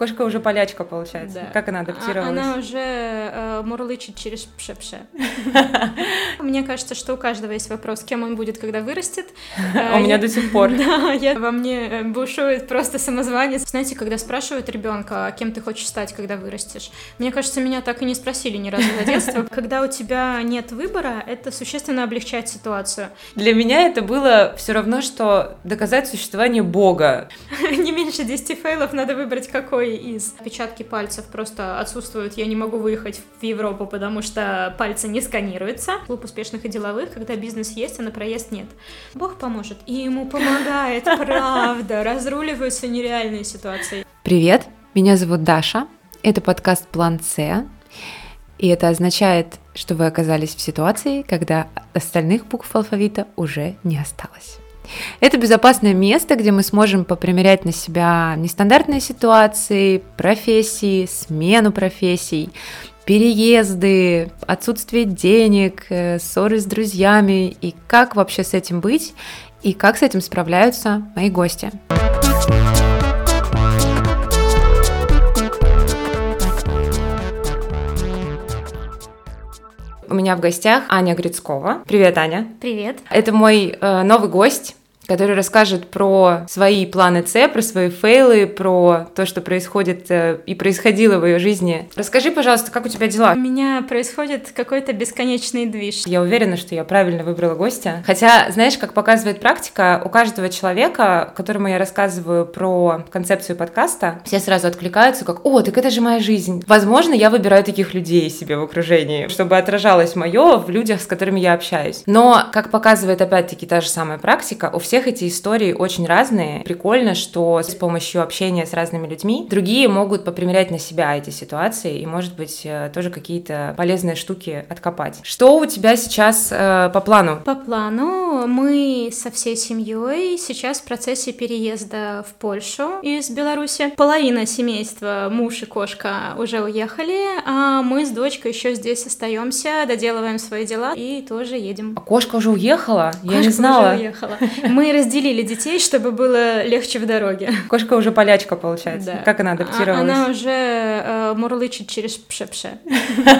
Кошка уже полячка, получается. Да. Как она адаптировалась? Она уже э, мурлычет через пше-пше. Мне кажется, что у каждого есть вопрос, кем он будет, когда вырастет. У меня до сих пор. Да, я во мне э, бушует просто самозванец. Знаете, когда спрашивают ребенка, «А кем ты хочешь стать, когда вырастешь, мне кажется, меня так и не спросили ни разу за детство. Когда у тебя нет выбора, это существенно облегчает ситуацию. Для меня это было все равно, что доказать существование Бога. Не меньше 10 фейлов надо выбрать какой из. Отпечатки пальцев просто отсутствуют. Я не могу выехать в Европу, потому что пальцы не сканируются. Клуб успешных и деловых, когда бизнес есть, а на проезд нет. Бог поможет. И ему помогает, правда. Разруливаются нереальные ситуации. Привет, меня зовут Даша. Это подкаст «План С». И это означает, что вы оказались в ситуации, когда остальных букв алфавита уже не осталось. Это безопасное место, где мы сможем попримерять на себя нестандартные ситуации, профессии, смену профессий, переезды, отсутствие денег, э, ссоры с друзьями и как вообще с этим быть и как с этим справляются мои гости. У меня в гостях Аня Грицкова. Привет, Аня. Привет. Это мой э, новый гость который расскажет про свои планы С, про свои фейлы, про то, что происходит э, и происходило в ее жизни. Расскажи, пожалуйста, как у тебя дела? У меня происходит какой-то бесконечный движ. Я уверена, что я правильно выбрала гостя. Хотя, знаешь, как показывает практика, у каждого человека, которому я рассказываю про концепцию подкаста, все сразу откликаются как «О, так это же моя жизнь». Возможно, я выбираю таких людей себе в окружении, чтобы отражалось мое в людях, с которыми я общаюсь. Но, как показывает опять-таки та же самая практика, у всех всех эти истории очень разные. Прикольно, что с помощью общения с разными людьми другие могут попримерять на себя эти ситуации и, может быть, э, тоже какие-то полезные штуки откопать. Что у тебя сейчас э, по плану? По плану мы со всей семьей сейчас в процессе переезда в Польшу из Беларуси. Половина семейства, муж и кошка, уже уехали, а мы с дочкой еще здесь остаемся, доделываем свои дела и тоже едем. А кошка уже уехала? Кошка Я не знала. Уже уехала. Мы разделили детей, чтобы было легче в дороге. Кошка уже полячка, получается. Да. Как она адаптировалась? Она уже э, мурлычет через пше-пше.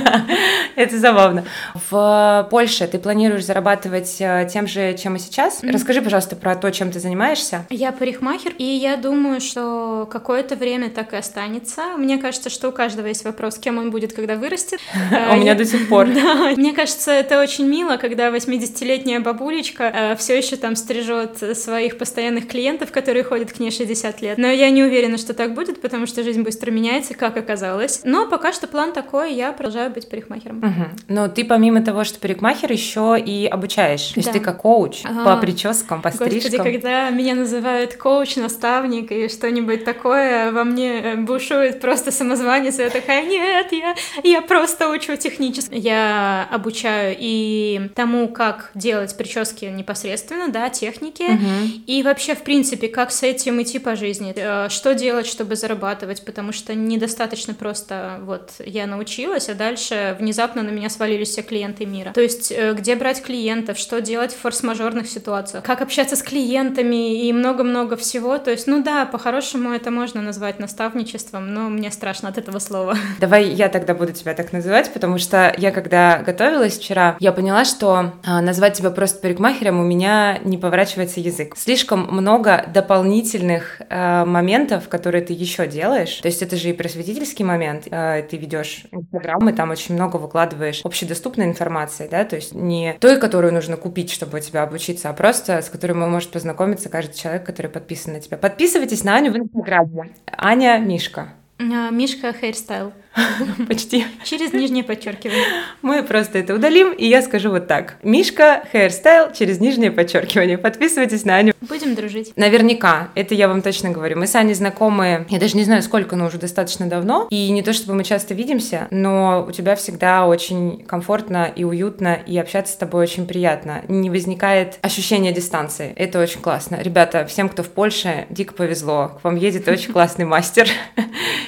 Это забавно. В Польше ты планируешь зарабатывать э, тем же, чем и сейчас? Расскажи, пожалуйста, про то, чем ты занимаешься. Я парикмахер, и я думаю, что какое-то время так и останется. Мне кажется, что у каждого есть вопрос, кем он будет, когда вырастет. У меня до сих пор. Мне кажется, это очень мило, когда 80-летняя бабулечка э, все еще там стрижет своих постоянных клиентов, которые ходят к ней 60 лет. Но я не уверена, что так будет, потому что жизнь быстро меняется, как оказалось. Но пока что план такой, я продолжаю быть парикмахером. Угу. Но ты помимо того, что парикмахер, еще и обучаешь. То есть да. ты как коуч ага. по прическам, по стрижкам. Господи, когда меня называют коуч, наставник и что-нибудь такое, во мне э, бушует просто самозванец, и я такая, нет, я, я просто учу технически. Я обучаю и тому, как делать прически непосредственно, да, техники, Угу. И вообще, в принципе, как с этим идти по жизни? Э, что делать, чтобы зарабатывать? Потому что недостаточно просто вот я научилась, а дальше внезапно на меня свалились все клиенты мира. То есть, э, где брать клиентов, что делать в форс-мажорных ситуациях, как общаться с клиентами и много-много всего. То есть, ну да, по-хорошему это можно назвать наставничеством, но мне страшно от этого слова. Давай я тогда буду тебя так называть, потому что я когда готовилась вчера, я поняла, что а, назвать тебя просто парикмахером у меня не поворачивается язык. Слишком много дополнительных э, моментов, которые ты еще делаешь. То есть это же и просветительский момент. Э, ты ведешь инстаграм, и там очень много выкладываешь общедоступной информации, да, то есть не той, которую нужно купить, чтобы тебя обучиться, а просто с которой может познакомиться каждый человек, который подписан на тебя. Подписывайтесь на Аню в инстаграме. Аня Мишка. А, Мишка Hairstyle. Почти. Через нижнее подчеркивание. Мы просто это удалим, и я скажу вот так. Мишка Hairstyle через нижнее подчеркивание. Подписывайтесь на Аню. Будем дружить. Наверняка, это я вам точно говорю. Мы с Аней знакомы, я даже не знаю сколько, но уже достаточно давно. И не то чтобы мы часто видимся, но у тебя всегда очень комфортно и уютно, и общаться с тобой очень приятно. Не возникает ощущения дистанции. Это очень классно. Ребята, всем, кто в Польше, дико повезло. К вам едет очень классный мастер.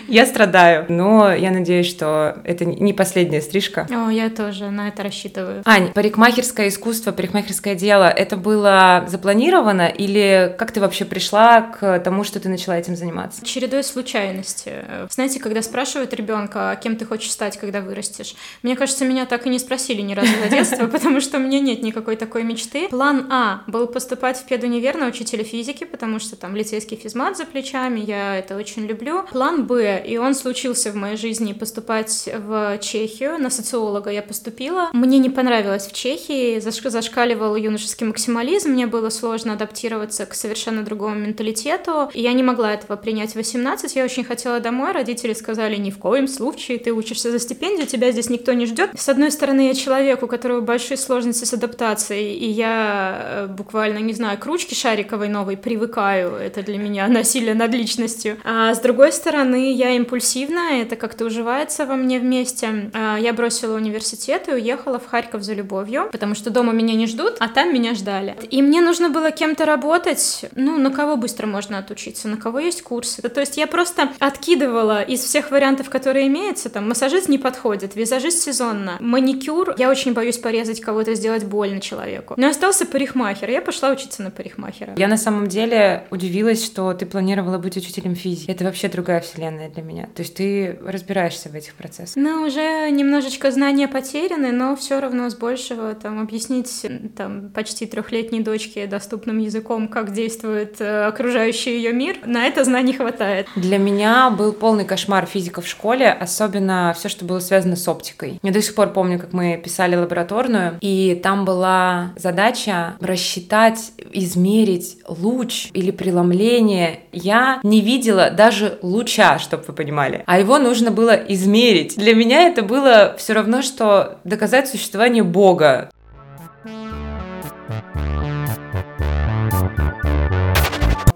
Я страдаю, но я надеюсь, что это не последняя стрижка. О, я тоже на это рассчитываю. Ань, парикмахерское искусство, парикмахерское дело, это было запланировано или как ты вообще пришла к тому, что ты начала этим заниматься? Чередой случайности. Знаете, когда спрашивают ребенка, кем ты хочешь стать, когда вырастешь, мне кажется, меня так и не спросили ни разу за детство, потому что у меня нет никакой такой мечты. План А был поступать в педунивер на учителя физики, потому что там лицейский физмат за плечами, я это очень люблю. План Б, и он случился в моей жизни, поступать в Чехию. На социолога я поступила. Мне не понравилось в Чехии, заш зашкаливал юношеский максимализм, мне было сложно адаптироваться к совершенно другому менталитету, и я не могла этого принять в 18. Я очень хотела домой, родители сказали, ни в коем случае, ты учишься за стипендию, тебя здесь никто не ждет. С одной стороны, я человек, у которого большие сложности с адаптацией, и я э, буквально, не знаю, к ручке шариковой новой привыкаю, это для меня насилие над личностью. А с другой стороны, я импульсивна, это как-то уживается во мне вместе. А я бросила университет и уехала в Харьков за любовью, потому что дома меня не ждут, а там меня ждали. И мне нужно было кем-то работать, ну, на кого быстро можно отучиться, на кого есть курсы. То есть я просто откидывала из всех вариантов, которые имеются, там, массажист не подходит, визажист сезонно, маникюр, я очень боюсь порезать кого-то, сделать больно человеку. Но остался парикмахер, я пошла учиться на парикмахера. Я на самом деле удивилась, что ты планировала быть учителем физики. Это вообще другая вселенная для меня. То есть ты разбираешься в этих процессах. Ну, уже немножечко знания потеряны, но все равно с большего там объяснить там почти трехлетней дочке доступным языком, как действует э, окружающий ее мир, на это знаний хватает. Для меня был полный кошмар физика в школе, особенно все, что было связано с оптикой. Я до сих пор помню, как мы писали лабораторную, и там была задача рассчитать, измерить луч или преломление. Я не видела даже луча, чтобы вы понимали, а его нужно было измерить. Для меня это было все равно, что доказать существование Бога.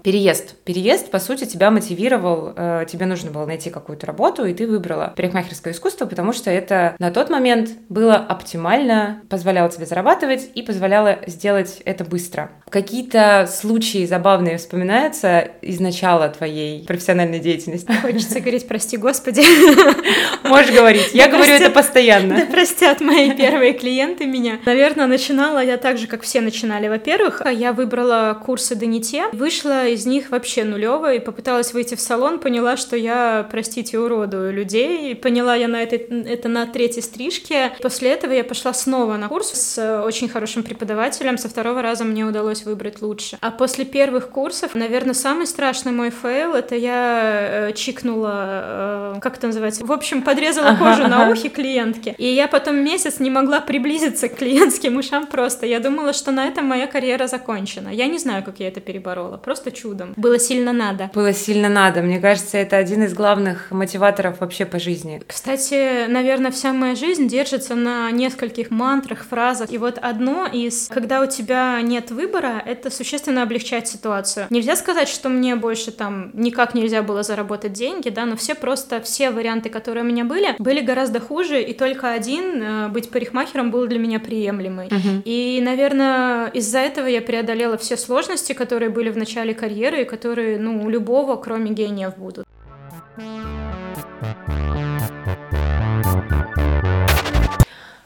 Переезд. Переезд, по сути, тебя мотивировал, э, тебе нужно было найти какую-то работу, и ты выбрала парикмахерское искусство, потому что это на тот момент было оптимально, позволяло тебе зарабатывать и позволяло сделать это быстро. Какие-то случаи забавные вспоминаются из начала твоей профессиональной деятельности? Хочется говорить «прости, Господи». Можешь говорить, я говорю это постоянно. Да простят мои первые клиенты меня. Наверное, начинала я так же, как все начинали. Во-первых, я выбрала курсы да не те, вышла из них вообще нулевая и попыталась выйти в салон, поняла, что я, простите, уродую людей. Поняла я на это, это на третьей стрижке. После этого я пошла снова на курс с очень хорошим преподавателем. Со второго раза мне удалось выбрать лучше. А после первых курсов, наверное, самый страшный мой фейл — это я э, чикнула, э, как это называется? В общем, подрезала кожу на ухе клиентки. И я потом месяц не могла приблизиться к клиентским ушам просто. Я думала, что на этом моя карьера закончена. Я не знаю, как я это переборола. Просто чудо чудом. Было сильно надо. Было сильно надо. Мне кажется, это один из главных мотиваторов вообще по жизни. Кстати, наверное, вся моя жизнь держится на нескольких мантрах, фразах. И вот одно из, когда у тебя нет выбора, это существенно облегчает ситуацию. Нельзя сказать, что мне больше там никак нельзя было заработать деньги, да, но все просто, все варианты, которые у меня были, были гораздо хуже, и только один, э, быть парикмахером, был для меня приемлемый. Угу. И, наверное, из-за этого я преодолела все сложности, которые были в начале карьеры, карьеры, которые, ну, у любого, кроме гениев, будут.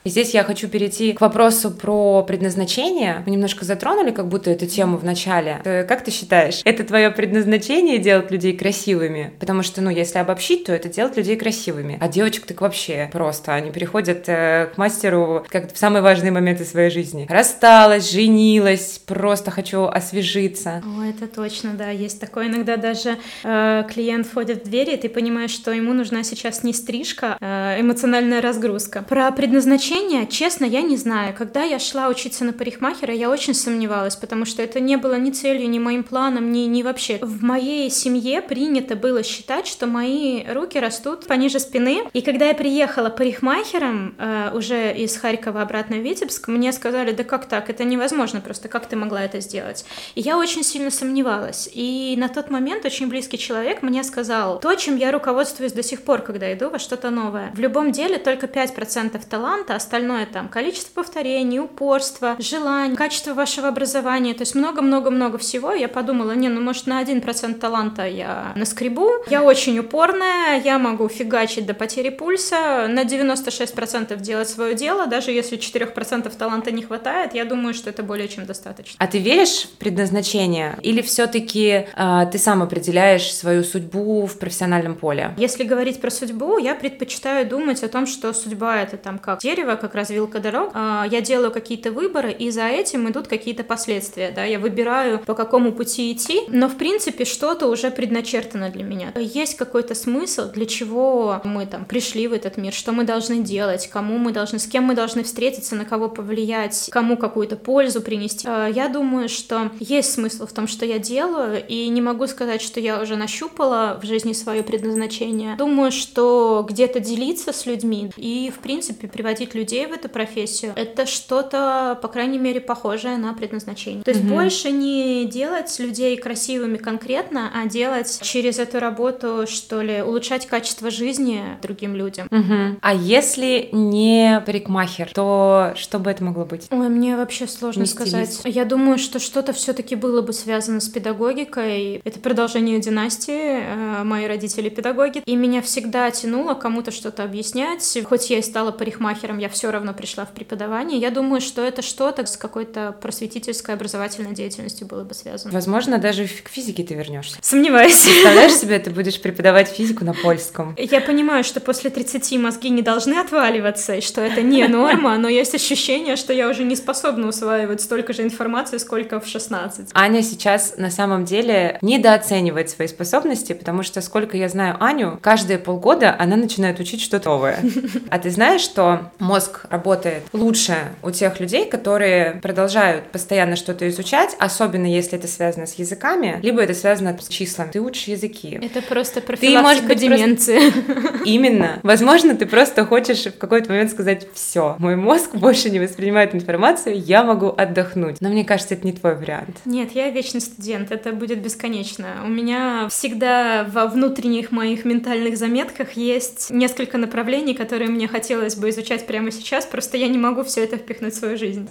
И здесь я хочу перейти к вопросу про предназначение. Мы немножко затронули как будто эту тему в начале. Э, как ты считаешь, это твое предназначение делать людей красивыми? Потому что, ну, если обобщить, то это делать людей красивыми. А девочек так вообще просто. Они приходят э, к мастеру как в самые важные моменты своей жизни. Рассталась, женилась, просто хочу освежиться. О, это точно, да. Есть такое. Иногда даже э, клиент входит в двери, и ты понимаешь, что ему нужна сейчас не стрижка, а эмоциональная разгрузка. Про предназначение Обучение, честно, я не знаю. Когда я шла учиться на парикмахера, я очень сомневалась, потому что это не было ни целью, ни моим планом, ни, ни вообще. В моей семье принято было считать, что мои руки растут пониже спины. И когда я приехала парикмахером э, уже из Харькова обратно в Витебск, мне сказали, да как так, это невозможно просто, как ты могла это сделать? И я очень сильно сомневалась. И на тот момент очень близкий человек мне сказал то, чем я руководствуюсь до сих пор, когда иду во что-то новое. В любом деле только 5% таланта, остальное там количество повторений, упорство, желание, качество вашего образования, то есть много-много-много всего. Я подумала, не, ну может на 1% таланта я наскребу. Я очень упорная, я могу фигачить до потери пульса, на 96% делать свое дело, даже если 4% таланта не хватает, я думаю, что это более чем достаточно. А ты веришь в предназначение? Или все-таки э, а, ты сам определяешь свою судьбу в профессиональном поле? Если говорить про судьбу, я предпочитаю думать о том, что судьба это там как дерево, как развилка дорог. Э, я делаю какие-то выборы, и за этим идут какие-то последствия. Да? Я выбираю, по какому пути идти, но в принципе что-то уже предначертано для меня. Есть какой-то смысл, для чего мы там пришли в этот мир, что мы должны делать, кому мы должны, с кем мы должны встретиться, на кого повлиять, кому какую-то пользу принести. Э, я думаю, что есть смысл в том, что я делаю, и не могу сказать, что я уже нащупала в жизни свое предназначение. Думаю, что где-то делиться с людьми и, в принципе, приводить людей в эту профессию, это что-то, по крайней мере, похожее на предназначение. То есть mm-hmm. больше не делать людей красивыми конкретно, а делать через эту работу, что ли, улучшать качество жизни другим людям. Mm-hmm. А если не парикмахер, то что бы это могло быть? Ой, мне вообще сложно не сказать. Стилист. Я думаю, что что-то все-таки было бы связано с педагогикой. Это продолжение династии. Э, мои родители педагоги. И меня всегда тянуло кому-то что-то объяснять. Хоть я и стала парикмахером, я все равно пришла в преподавание. Я думаю, что это что-то с какой-то просветительской образовательной деятельностью было бы связано. Возможно, даже к физике ты вернешься. Сомневаюсь. Представляешь себе, ты будешь преподавать физику на польском. Я понимаю, что после 30 мозги не должны отваливаться, и что это не норма, но есть ощущение, что я уже не способна усваивать столько же информации, сколько в 16. Аня сейчас на самом деле недооценивает свои способности, потому что, сколько я знаю Аню, каждые полгода она начинает учить что-то новое. А ты знаешь, что мозг работает лучше у тех людей, которые продолжают постоянно что-то изучать, особенно если это связано с языками, либо это связано с числами. Ты учишь языки. Это просто профилактика ты, может быть, деменции. Просто... Именно. Возможно, ты просто хочешь в какой-то момент сказать все. Мой мозг больше не воспринимает информацию, я могу отдохнуть. Но мне кажется, это не твой вариант. Нет, я вечный студент, это будет бесконечно. У меня всегда во внутренних моих ментальных заметках есть несколько направлений, которые мне хотелось бы изучать прямо сейчас, просто я не могу все это впихнуть в свою жизнь.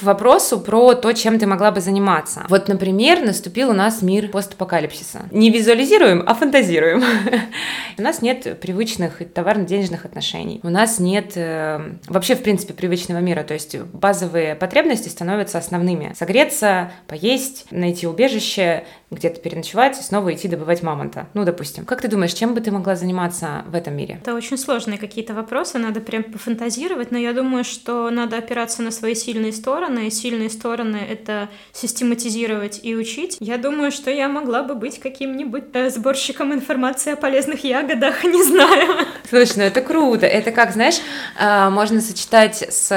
К вопросу про то, чем ты могла бы заниматься. Вот, например, наступил у нас мир постапокалипсиса. Не визуализируем, а фантазируем. У нас нет привычных товарно-денежных отношений. У нас нет э, вообще, в принципе, привычного мира. То есть базовые потребности становятся основными. Согреться, поесть, найти убежище, где-то переночевать и снова идти добывать мамонта. Ну, допустим. Как ты думаешь, чем бы ты могла заниматься в этом мире? Это очень сложные какие-то вопросы, надо прям пофантазировать, но я думаю, что надо опираться на свои сильные стороны. И сильные стороны — это систематизировать и учить. Я думаю, что я могла бы быть каким-нибудь э, сборщиком информации о полезных ягодах, не знаю. Слушай, ну это круто. Это как, знаешь, а, можно сочетать с,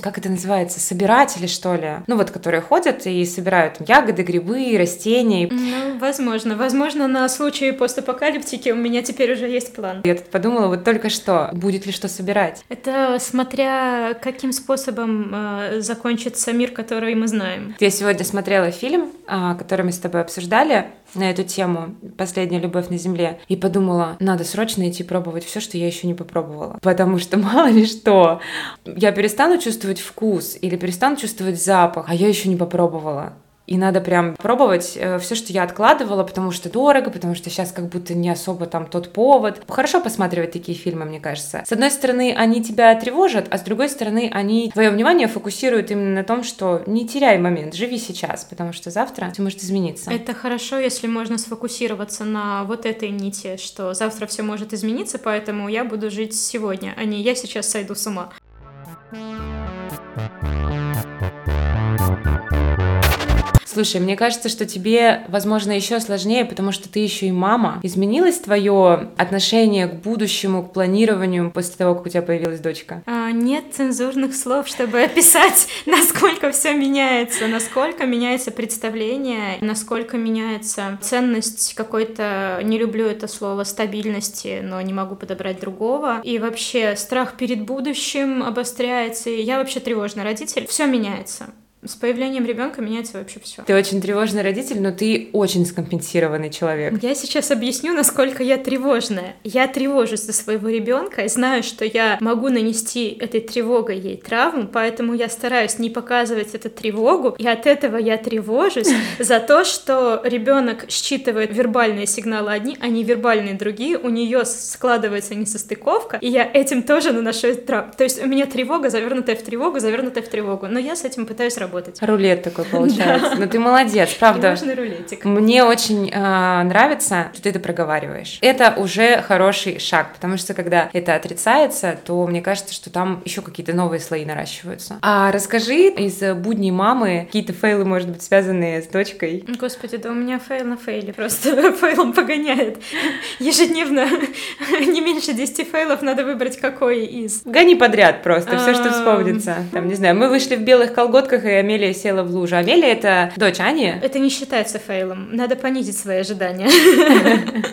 как это называется, собиратели, что ли? Ну вот, которые ходят и собирают ягоды, грибы, растения, ну, возможно. Возможно, на случай постапокалиптики у меня теперь уже есть план. Я тут подумала вот только что, будет ли что собирать. Это смотря каким способом э, закончится мир, который мы знаем. Я сегодня смотрела фильм, э, который мы с тобой обсуждали, на эту тему «Последняя любовь на земле» и подумала, надо срочно идти пробовать все, что я еще не попробовала. Потому что мало ли что, я перестану чувствовать вкус или перестану чувствовать запах, а я еще не попробовала. И надо прям пробовать э, все, что я откладывала, потому что дорого, потому что сейчас как будто не особо там тот повод. Хорошо посматривать такие фильмы, мне кажется. С одной стороны, они тебя тревожат, а с другой стороны, они твое внимание фокусируют именно на том, что не теряй момент, живи сейчас, потому что завтра все может измениться. Это хорошо, если можно сфокусироваться на вот этой нити, что завтра все может измениться, поэтому я буду жить сегодня, а не я сейчас сойду с ума. Слушай, мне кажется, что тебе, возможно, еще сложнее, потому что ты еще и мама. Изменилось твое отношение к будущему, к планированию после того, как у тебя появилась дочка? А, нет цензурных слов, чтобы описать, насколько все меняется, насколько меняется представление, насколько меняется ценность какой-то, не люблю это слово, стабильности, но не могу подобрать другого. И вообще страх перед будущим обостряется. И я вообще тревожный родитель. Все меняется С появлением ребенка меняется вообще все. Ты очень тревожный родитель, но ты очень скомпенсированный человек. Я сейчас объясню, насколько я тревожная. Я тревожусь за своего ребенка и знаю, что я могу нанести этой тревогой ей травму, поэтому я стараюсь не показывать эту тревогу, и от этого я тревожусь за то, что ребенок считывает вербальные сигналы одни, а не вербальные другие, у нее складывается несостыковка, и я этим тоже наношу травму. То есть у меня тревога, завернутая в тревогу, завернутая в тревогу, но я с этим пытаюсь работать работать. Рулет такой получается. Но ну, ты молодец, правда. Тревожный рулетик. Мне очень э, нравится, что ты это проговариваешь. Это уже хороший шаг, потому что когда это отрицается, то мне кажется, что там еще какие-то новые слои наращиваются. А расскажи из будней мамы какие-то fail ы, может быть, связанные с дочкой. Господи, да у меня fail на fail е, просто fail ом погоняет. Ежедневно не меньше 10 fail ов надо выбрать какой из. Гони подряд просто, все, что вспомнится. Там, не знаю, мы вышли в белых колготках и Амелия села в лужу. Амелия — это дочь Ани? Это не считается fail ом. Надо понизить свои ожидания.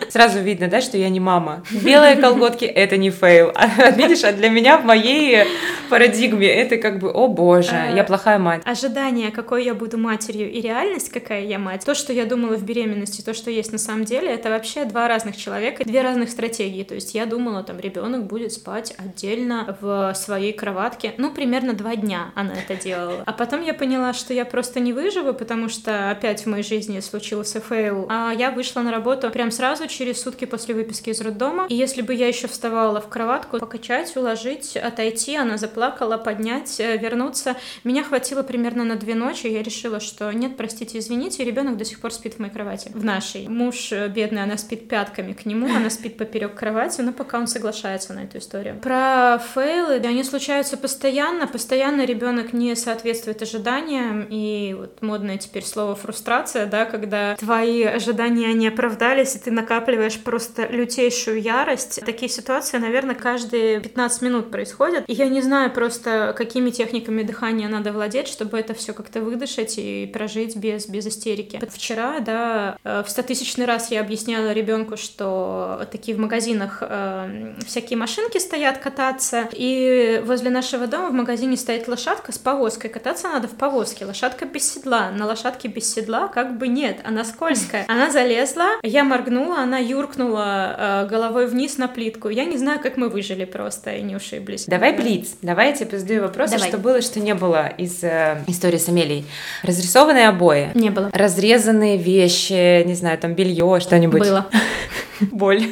Сразу видно, да, что я не мама. Белые колготки — это не fail. А, видишь, а для меня в моей парадигме это как бы, о боже, а, я плохая мать. Ожидание, какой я буду матерью, и реальность, какая я мать, то, что я думала в беременности, то, что есть на самом деле, это вообще два разных человека, две разных стратегии. То есть я думала, там, ребенок будет спать отдельно в своей кроватке, ну, примерно два дня она это делала. А потом я поняла, что я просто не выживу, потому что опять в моей жизни случился fail. А я вышла на работу прям сразу через сутки после выписки из роддома. И если бы я еще вставала в кроватку, покачать, уложить, отойти, она заплакала, поднять, э, вернуться. Меня хватило примерно на две ночи. Я решила, что нет, простите, извините, ребенок до сих пор спит в моей кровати. В нашей. Муж э, бедный, она спит пятками к нему, она спит поперек кровати, но пока он соглашается на эту историю. Про фейлы, да, они случаются постоянно. Постоянно ребенок не соответствует ожиданиям ожиданиям, и вот модное теперь слово фрустрация, да, когда твои ожидания не оправдались, и ты накапливаешь просто лютейшую ярость. Такие ситуации, наверное, каждые 15 минут происходят. И я не знаю просто, какими техниками дыхания надо владеть, чтобы это все как-то выдышать и прожить без, без истерики. Вот вчера, да, э, в стотысячный раз я объясняла ребенку, что такие в магазинах э, всякие машинки стоят кататься, и возле нашего дома в магазине стоит лошадка с повозкой. Кататься надо в повозке, лошадка без седла. На лошадке без седла как бы нет, она скользкая. Она залезла, я моргнула, она юркнула э, головой вниз на плитку. Я не знаю, как мы выжили просто и не ушиблись. Давай блиц, давай я тебе задаю вопросы, Давай. что было, что не было из э, истории с Амелией. Разрисованные обои? Не было. Разрезанные вещи, не знаю, там белье, что-нибудь? Было. Боль.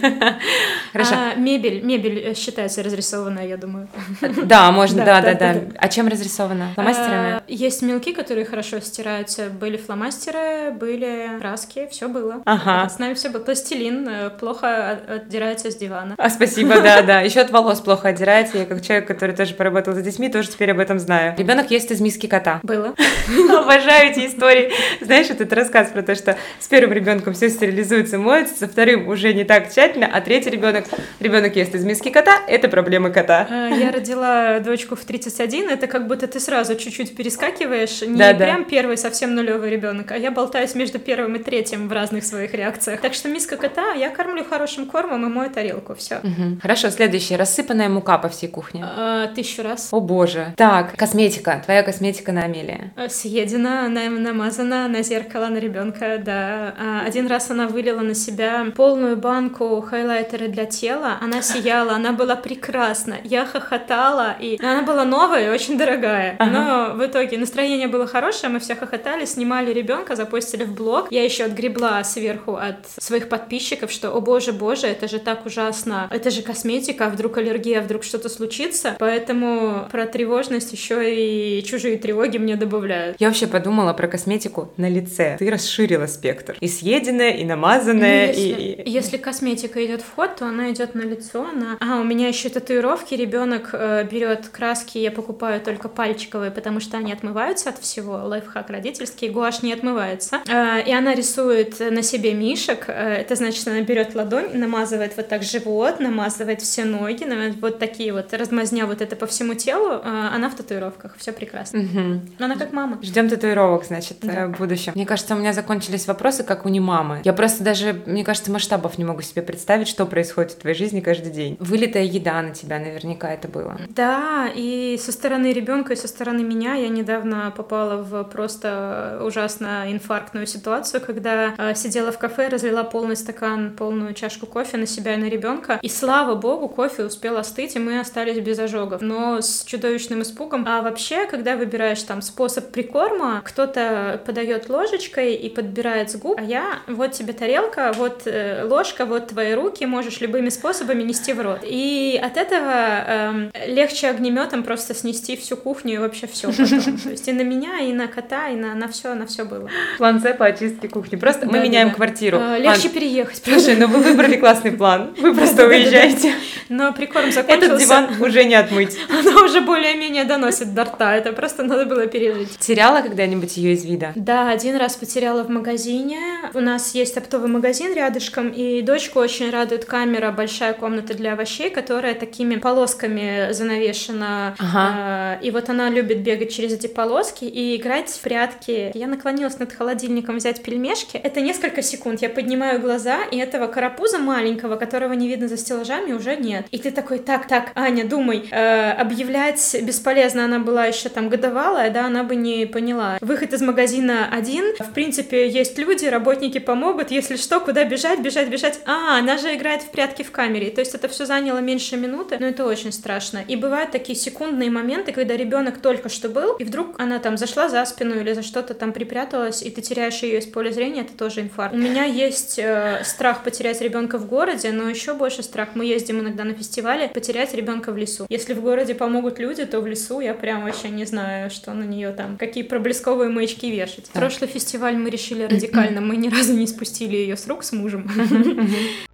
Хорошо. А, мебель, мебель э, считается разрисованная, я думаю. Да, можно, да, да, да. А чем разрисована? Фломастерами? А, есть мелки, которые хорошо стираются. Были фломастеры, были краски, все было. Ага. С нами все было. Пластилин э, плохо отдирается с дивана. А, спасибо, да, да. Еще от волос плохо отдирается. Я как человек, который тоже поработал с детьми, тоже теперь об этом знаю. Ребенок ест из миски кота. Было. Обожаю эти истории. Знаешь, этот рассказ про то, что с первым ребенком все стерилизуется, моется, со вторым уже не так тщательно, а третий ребенок, ребенок ест из миски кота, это проблемы кота. А, я родила дочку в 31, это как будто ты сразу чуть-чуть перескакиваешь, не да, прям да. первый совсем нулевый ребенок, а я болтаюсь между первым и третьим в разных своих реакциях. Так что миска кота, я кормлю хорошим кормом и мою тарелку, все. Угу. Хорошо, следующее, рассыпанная мука по всей кухне. А, тысячу раз. О боже. Так, косметика, твоя косметика на Амелия. А, съедена, намазана на зеркало на ребенка, да. А, один раз она вылила на себя полную банку хайлайтера для тела, она сияла, она была прекрасна. Я хохотала, и она была новая и очень дорогая. Ага. Но в итоге настроение было хорошее, мы все хохотали, снимали ребенка, запустили в блог. Я еще отгребла сверху от своих подписчиков, что, о боже, боже, это же так ужасно, это же косметика, а вдруг аллергия, а вдруг что-то случится. Поэтому про тревожность еще и чужие тревоги мне добавляют. Я вообще подумала про косметику на лице. Ты расширила спектр. И съеденное, и намазанное, ну, если, и... Если косметика идет в ход, то она идет на лицо. Она... А, у меня еще татуировки. Ребенок э, берет краски, я покупаю только пальчиковые, потому что они отмываются от всего. Лайфхак родительский. Гуашь не отмывается. Э, и она рисует на себе мишек. Э, это значит, она берет ладонь, намазывает вот так живот, намазывает все ноги, вот такие вот размазня вот это по всему телу. Э, она в татуировках. Все прекрасно. Угу. Она как мама. Ждем татуировок, значит, да. в будущем. Мне кажется, у меня закончились вопросы, как у не мамы. Я просто даже, мне кажется, масштабов не могу себе представить, что происходит в твоей жизни каждый день. Вылитая еда на тебя наверняка это было. Да, и со стороны ребенка, и со стороны меня я недавно попала в просто ужасно инфарктную ситуацию, когда э, сидела в кафе, разлила полный стакан, полную чашку кофе на себя и на ребенка. И слава богу, кофе успел остыть, и мы остались без ожогов. Но с чудовищным испугом. А вообще, когда выбираешь там способ прикорма, кто-то подает ложечкой и подбирает с губ, а я вот тебе тарелка, вот э, ложка, вот твои руки, можешь любыми способами нести в рот. И от этого эм, легче огнеметом просто снести всю кухню и вообще все. То есть и на меня, и на кота, и на, на все, на все было. План С по очистке кухни. Просто мы меняем квартиру. А, легче переехать. Слушай, ну вы выбрали классный план. Вы просто уезжаете. Но прикорм закончился. Этот диван уже не отмыть. Она уже более-менее доносит до рта. Это просто надо было пережить. Теряла когда-нибудь ее из вида? Да, один раз потеряла в магазине. У нас есть оптовый магазин рядышком, и дочку очень радует камера, большая комната для овощей, которая такими полосками занавешена. Ага. И вот она любит бегать через эти полоски и играть в прятки. Я наклонилась над холодильником взять пельмешки. Это несколько секунд. Я поднимаю глаза, и этого карапуза маленького, которого не видно за стеллажами, уже нет. И ты такой, так, так, Аня, думай, э, объявлять бесполезно, она была еще там годовалая, да, она бы не поняла. Выход из магазина один, в принципе, есть люди, работники помогут, если что, куда бежать, бежать, бежать. А, она же играет в прятки в камере. То есть это все заняло меньше минуты, но это очень страшно. И бывают такие секундные моменты, когда ребенок только что был, и вдруг она там зашла за спину или за что-то там припряталась, и ты теряешь ее из поля зрения, это тоже инфаркт. У меня есть э, страх потерять ребенка в городе, но еще больше страх. Мы ездим иногда на фестивале, потерять ребенка в лесу. Если в городе помогут люди, то в лесу я прям вообще не знаю, что на нее там, какие проблесковые маячки вешать. Да. Прошлый фестиваль мы решили радикально, мы ни разу не спустили ее с рук с мужем. Uhum.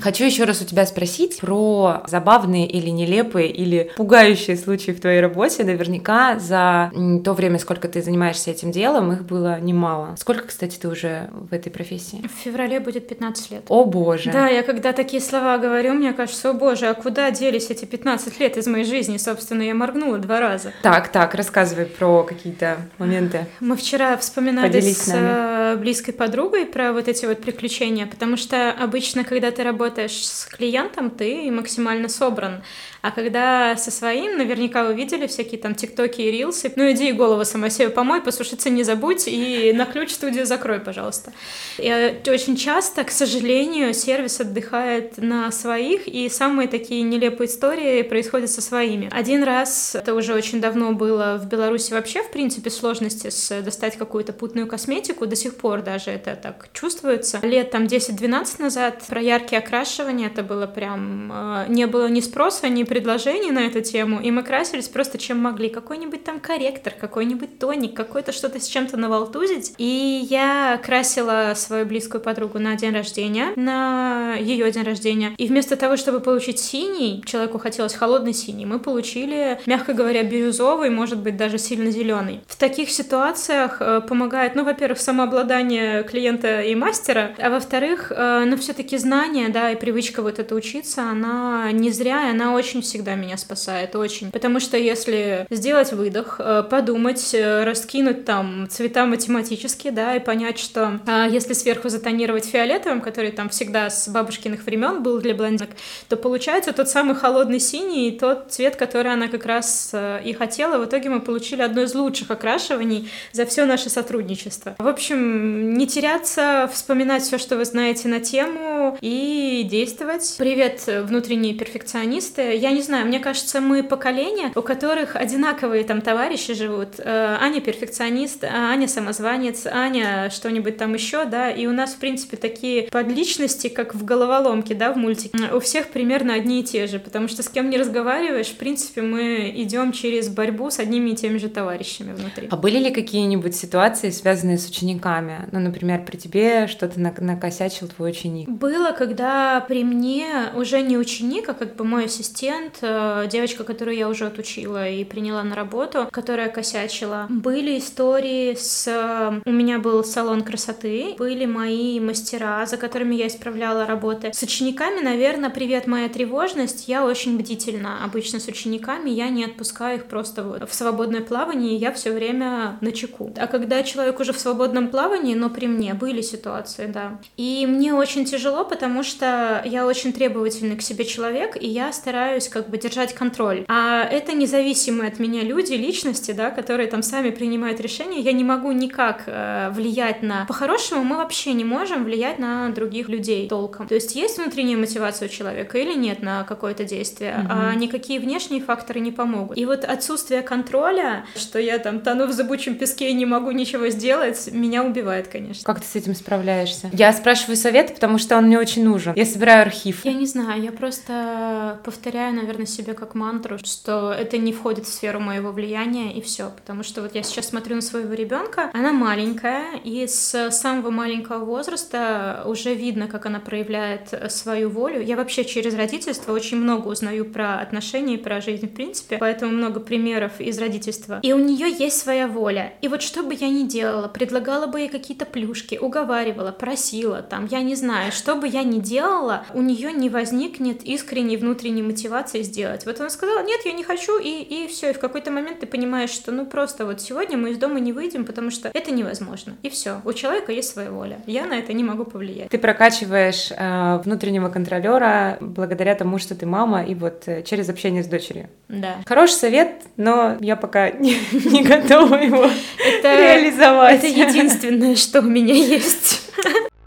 Хочу еще раз у тебя спросить про забавные или нелепые или пугающие случаи в твоей работе. Наверняка за то время, сколько ты занимаешься этим делом, их было немало. Сколько, кстати, ты уже в этой профессии? В феврале будет 15 лет. О боже. Да, я когда такие слова говорю, мне кажется, о боже, а куда делись эти 15 лет из моей жизни? Собственно, я моргнула два раза. Так, так, рассказывай про какие-то моменты. Мы вчера вспоминали Поделись с, с э, близкой подругой про вот эти вот приключения, потому что обычно, когда ты работаешь работаешь с клиентом, ты максимально собран. А когда со своим, наверняка вы видели всякие там тиктоки и рилсы, ну иди и голову сама себе помой, посушиться не забудь и на ключ студию закрой, пожалуйста. И э, очень часто, к сожалению, сервис отдыхает на своих, и самые такие нелепые истории происходят со своими. Один раз, это уже очень давно было в Беларуси вообще, в принципе, сложности с достать какую-то путную косметику, до сих пор даже это так чувствуется. Лет там 10-12 назад про яркие окрашивания это было прям... Э, не было ни спроса, ни предложений на эту тему, и мы красились просто чем могли. Какой-нибудь там корректор, какой-нибудь тоник, какой-то что-то с чем-то навалтузить. И я красила свою близкую подругу на день рождения, на ее день рождения. И вместо того, чтобы получить синий, человеку хотелось холодный синий, мы получили, мягко говоря, бирюзовый, может быть, даже сильно зеленый. В таких ситуациях э, помогает, ну, во-первых, самообладание клиента и мастера, а во-вторых, э, ну, все-таки знание, да, и привычка вот это учиться, она не зря, она очень очень всегда меня спасает, очень. Потому что если сделать выдох, э, подумать, э, раскинуть там цвета математически, да, и понять, что а, если сверху затонировать фиолетовым, который там всегда с бабушкиных времен был для блондинок, то получается тот самый холодный синий, тот цвет, который она как раз э, и хотела. В итоге мы получили одно из лучших окрашиваний за все наше сотрудничество. В общем, не теряться, вспоминать все, что вы знаете на тему и действовать. Привет, внутренние перфекционисты. Я я не знаю, мне кажется, мы поколение, у которых одинаковые там товарищи живут. Э, Аня перфекционист, Аня самозванец, Аня что-нибудь там еще, да, и у нас, в принципе, такие подличности, как в головоломке, да, в мультике. У всех примерно одни и те же, потому что с кем не разговариваешь, в принципе, мы идем через борьбу с одними и теми же товарищами внутри. А были ли какие-нибудь ситуации, связанные с учениками? Ну, например, при тебе что-то накосячил твой ученик? Было, когда при мне уже не ученик, а как бы мой ассистент, э, девочка, которую я уже отучила и приняла на работу, которая косячила, были истории с... У меня был салон красоты, были мои мастера, за которыми я исправляла работы. С учениками, наверное, привет, моя тревожность, я очень бдительна. Обычно с учениками я не отпускаю их просто вот в свободное плавание, я все время на чеку. А когда человек уже в свободном плавании, но при мне были ситуации, да. И мне очень тяжело, потому что я очень требовательный к себе человек, и я стараюсь как бы держать контроль. А это независимые от меня люди, личности, да, которые там сами принимают решения. Я не могу никак э, влиять на... По-хорошему мы вообще не можем влиять на других людей толком. То есть есть внутренняя мотивация у человека или нет на какое-то действие, mm-hmm. а никакие внешние факторы не помогут. И вот отсутствие контроля, что я там тону в зыбучем песке и не могу ничего сделать, меня убивает, конечно. Как ты с этим справляешься? Я спрашиваю совет, потому что он мне очень нужен. Я собираю архив. Я не знаю, я просто повторяю, наверное, себе как мантру, что это не входит в сферу моего влияния и все, потому что вот я сейчас смотрю на своего ребенка, она маленькая, и с самого маленького возраста уже видно, как она проявляет свою волю. Я вообще через родительство очень много узнаю про отношения и про жизнь в принципе, поэтому много примеров из родительства. И у нее есть своя воля. И вот что бы я ни делала, предлагала бы ей какие-то плюшки, уговаривала, просила, там, я не знаю, что бы я ни делала, у нее не возникнет искренней внутренней мотивации сделать. Вот она сказала, нет, я не хочу, и, и все. И в какой-то момент ты понимаешь, что ну просто вот сегодня мы из дома не выйдем, потому что это невозможно. И все. У человека есть своя воля. Я на это не могу повлиять. Ты прокачиваешь э, внутреннего контролера благодаря тому, что ты мама, и вот э, через общение с дочерью. Да. Хороший совет, но я пока не, не готова его это, реализовать. Это единственное, что у меня есть.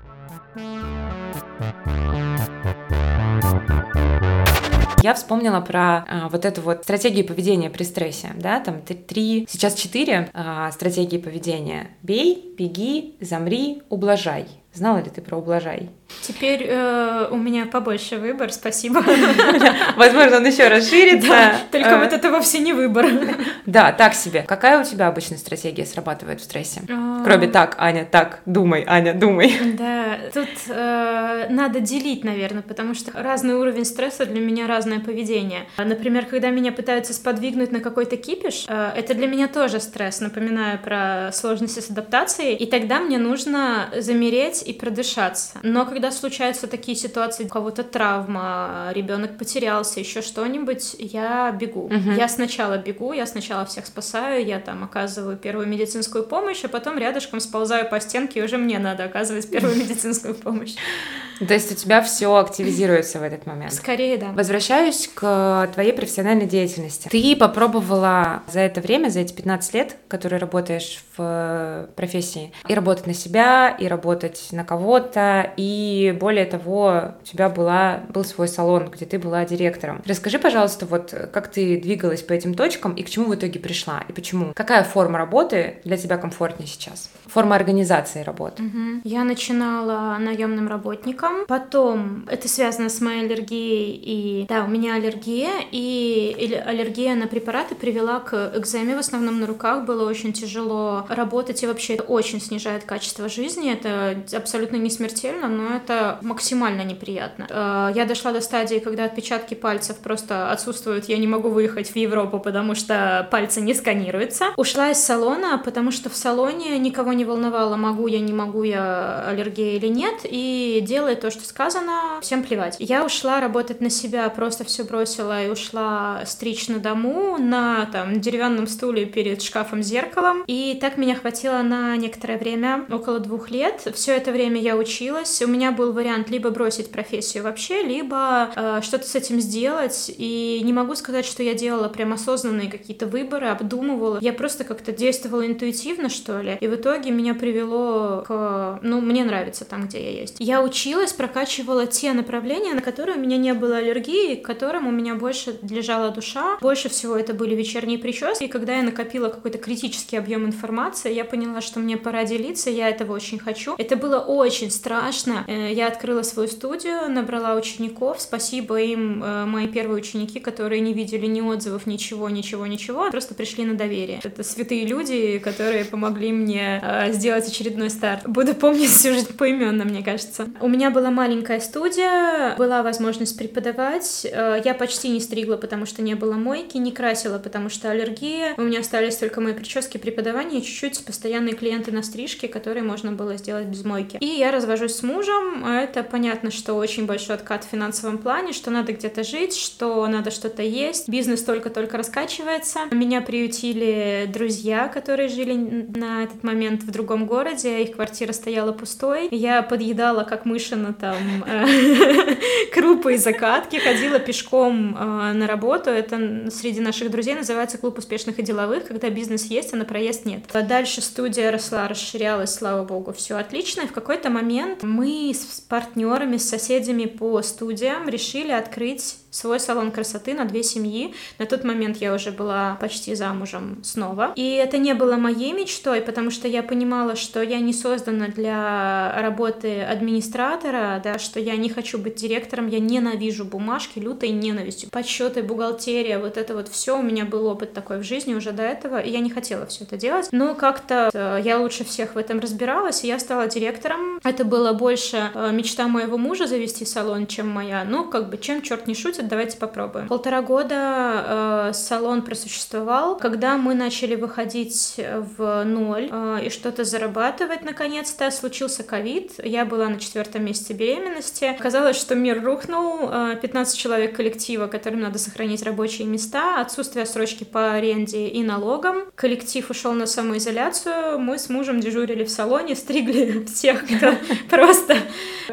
Я вспомнила про а, вот эту вот стратегию поведения при стрессе, да, там три, сейчас четыре а, стратегии поведения. Бей, беги, замри, ублажай. Знала ли ты про ублажай? Теперь э, у меня побольше выбор, спасибо. Возможно, он еще расширится. Да, только э. вот это вовсе не выбор. Да, так себе. Какая у тебя обычно стратегия срабатывает в стрессе? А. Кроме так, Аня, так, думай, Аня, думай. Да, тут э, надо делить, наверное, потому что разный уровень стресса для меня разное поведение. Например, когда меня пытаются сподвигнуть на какой-то кипиш, это для меня тоже стресс, напоминаю про сложности с адаптацией, и тогда мне нужно замереть и продышаться. Но когда когда случаются такие ситуации, у кого-то травма, ребенок потерялся, еще что-нибудь, я бегу. Угу. Я сначала бегу, я сначала всех спасаю, я там оказываю первую медицинскую помощь, а потом рядышком сползаю по стенке, и уже мне надо оказывать первую медицинскую помощь. То есть у тебя все активизируется в этот момент? Скорее, да. Возвращаюсь к твоей профессиональной деятельности. Ты попробовала за это время, за эти 15 лет, которые работаешь в профессии, и работать на себя, и работать на кого-то, и более того, у тебя была, был свой салон, где ты была директором. Расскажи, пожалуйста, вот как ты двигалась по этим точкам и к чему в итоге пришла, и почему? Какая форма работы для тебя комфортнее сейчас? Форма организации работы? Угу. Я начинала наемным работником, потом это связано с моей аллергией, и да, у меня аллергия, и аллергия на препараты привела к экземе, в основном на руках, было очень тяжело работать, и вообще это очень снижает качество жизни, это абсолютно не смертельно, но это максимально неприятно. Э, я дошла до стадии, когда отпечатки пальцев просто отсутствуют, я не могу выехать в Европу, потому что пальцы не сканируются. Ушла из салона, потому что в салоне никого не волновало, могу я, не могу я, аллергия или нет, и делай то, что сказано, всем плевать. Я ушла работать на себя, просто все бросила и ушла стричь на дому на там деревянном стуле перед шкафом зеркалом, и так меня хватило на некоторое время, около двух лет. Все это время я училась. У меня был вариант либо бросить профессию вообще, либо э, что-то с этим сделать. И не могу сказать, что я делала прям осознанные какие-то выборы, обдумывала. Я просто как-то действовала интуитивно, что ли. И в итоге меня привело к... Ну, мне нравится там, где я есть. Я училась, прокачивала те направления, на которые у меня не было аллергии, к которым у меня больше лежала душа. Больше всего это были вечерние прически. И когда я накопила какой-то критический объем информации, я поняла, что мне пора делиться, я этого очень хочу. Это было очень страшно. Э, я открыла свою студию, набрала учеников, спасибо им, э, мои первые ученики, которые не видели ни отзывов, ничего, ничего, ничего, просто пришли на доверие. Это святые люди, которые помогли мне э, сделать очередной старт. Буду помнить всю жизнь поименно, мне кажется. У меня была маленькая студия, была возможность преподавать. Э, я почти не стригла, потому что не было мойки, не красила, потому что аллергия. У меня остались только мои прически, преподавание и чуть-чуть постоянные клиенты на стрижке, которые можно было сделать без мойки. И я развожусь с мужем. Это понятно, что очень большой откат в финансовом плане, что надо где-то жить, что надо что-то есть. Бизнес только-только раскачивается. Меня приютили друзья, которые жили на этот момент в другом городе. Их квартира стояла пустой. Я подъедала, как мышина, там, э, крупы и закатки, ходила пешком э, на работу. Это среди наших друзей называется клуб успешных и деловых, когда бизнес есть, а на проезд нет. Дальше студия росла, расширялась, слава богу, все отлично. И в какой-то момент мы с партнерами, с соседями по студиям решили открыть свой салон красоты на две семьи. На тот момент я уже была почти замужем снова. И это не было моей мечтой, потому что я понимала, что я не создана для работы администратора, да, что я не хочу быть директором, я ненавижу бумажки, лютой ненавистью. Подсчеты, бухгалтерия, вот это вот все, у меня был опыт такой в жизни уже до этого, и я не хотела все это делать. Но как-то э, я лучше всех в этом разбиралась, и я стала директором. Это было больше э, мечта моего мужа завести салон, чем моя. Ну, как бы, чем черт не шутит, давайте попробуем. Полтора года э, салон просуществовал. Когда мы начали выходить в ноль э, и что-то зарабатывать, наконец-то, случился ковид. Я была на четвертом месяце беременности. Казалось, что мир рухнул. Э, 15 человек коллектива, которым надо сохранить рабочие места, отсутствие срочки по аренде и налогам. Коллектив ушел на самоизоляцию. Мы с мужем дежурили в салоне, стригли всех, кто просто,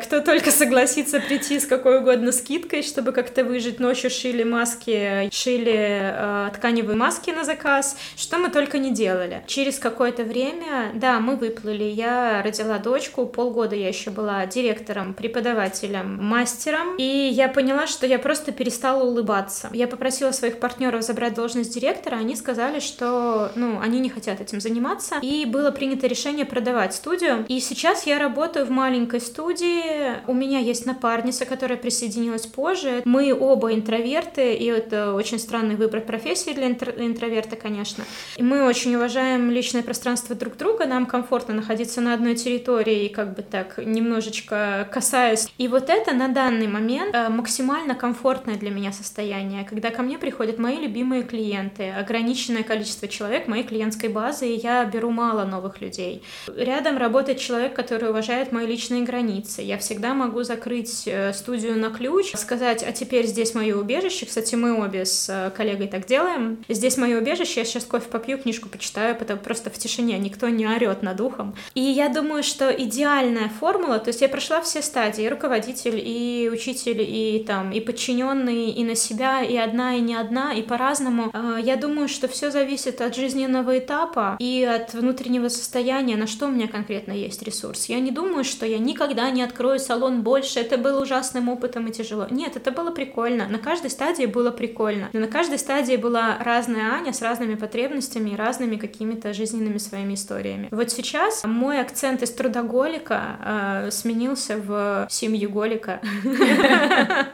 кто только согласится прийти с какой угодно скидкой, чтобы как-то вы выжить ночью, шили маски, шили э, тканевые маски на заказ, что мы только не делали. Через какое-то время, да, мы выплыли, я родила дочку, полгода я еще была директором, преподавателем, мастером, и я поняла, что я просто перестала улыбаться. Я попросила своих партнеров забрать должность директора, они сказали, что, ну, они не хотят этим заниматься, и было принято решение продавать студию, и сейчас я работаю в маленькой студии, у меня есть напарница, которая присоединилась позже, мы оба интроверты, и это очень странный выбор профессии для интроверта, конечно. И мы очень уважаем личное пространство друг друга, нам комфортно находиться на одной территории, как бы так немножечко касаясь. И вот это на данный момент э, максимально комфортное для меня состояние, когда ко мне приходят мои любимые клиенты, ограниченное количество человек моей клиентской базы, и я беру мало новых людей. Рядом работает человек, который уважает мои личные границы. Я всегда могу закрыть э, студию на ключ, сказать, а теперь здесь мое убежище. Кстати, мы обе с э, коллегой так делаем. Здесь мое убежище, я сейчас кофе попью, книжку почитаю, потому просто в тишине, никто не орет над ухом. И я думаю, что идеальная формула, то есть я прошла все стадии, и руководитель, и учитель, и там, и подчиненный, и на себя, и одна, и не одна, и по-разному. А, я думаю, что все зависит от жизненного этапа и от внутреннего состояния, на что у меня конкретно есть ресурс. Я не думаю, что я никогда не открою салон больше, это было ужасным опытом и тяжело. Нет, это было прикольно. На каждой стадии было прикольно. Но на каждой стадии была разная Аня с разными потребностями и разными какими-то жизненными своими историями. Вот сейчас мой акцент из трудоголика э, сменился в семью голика.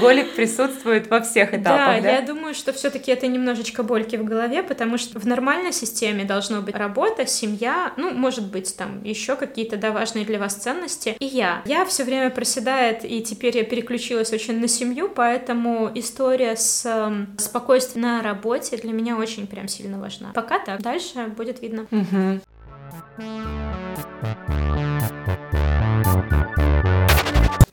Голик присутствует во всех этапах, да? я думаю, что все таки это немножечко больки в голове, потому что в нормальной системе должно быть работа, семья, ну, может быть, там еще какие-то, да, важные для вас ценности, и я. Я все время проседает, и теперь я переключилась очень на семью, поэтому история с э, спокойствием на работе для меня очень прям сильно важна. Пока так, дальше будет видно. Угу. Bye.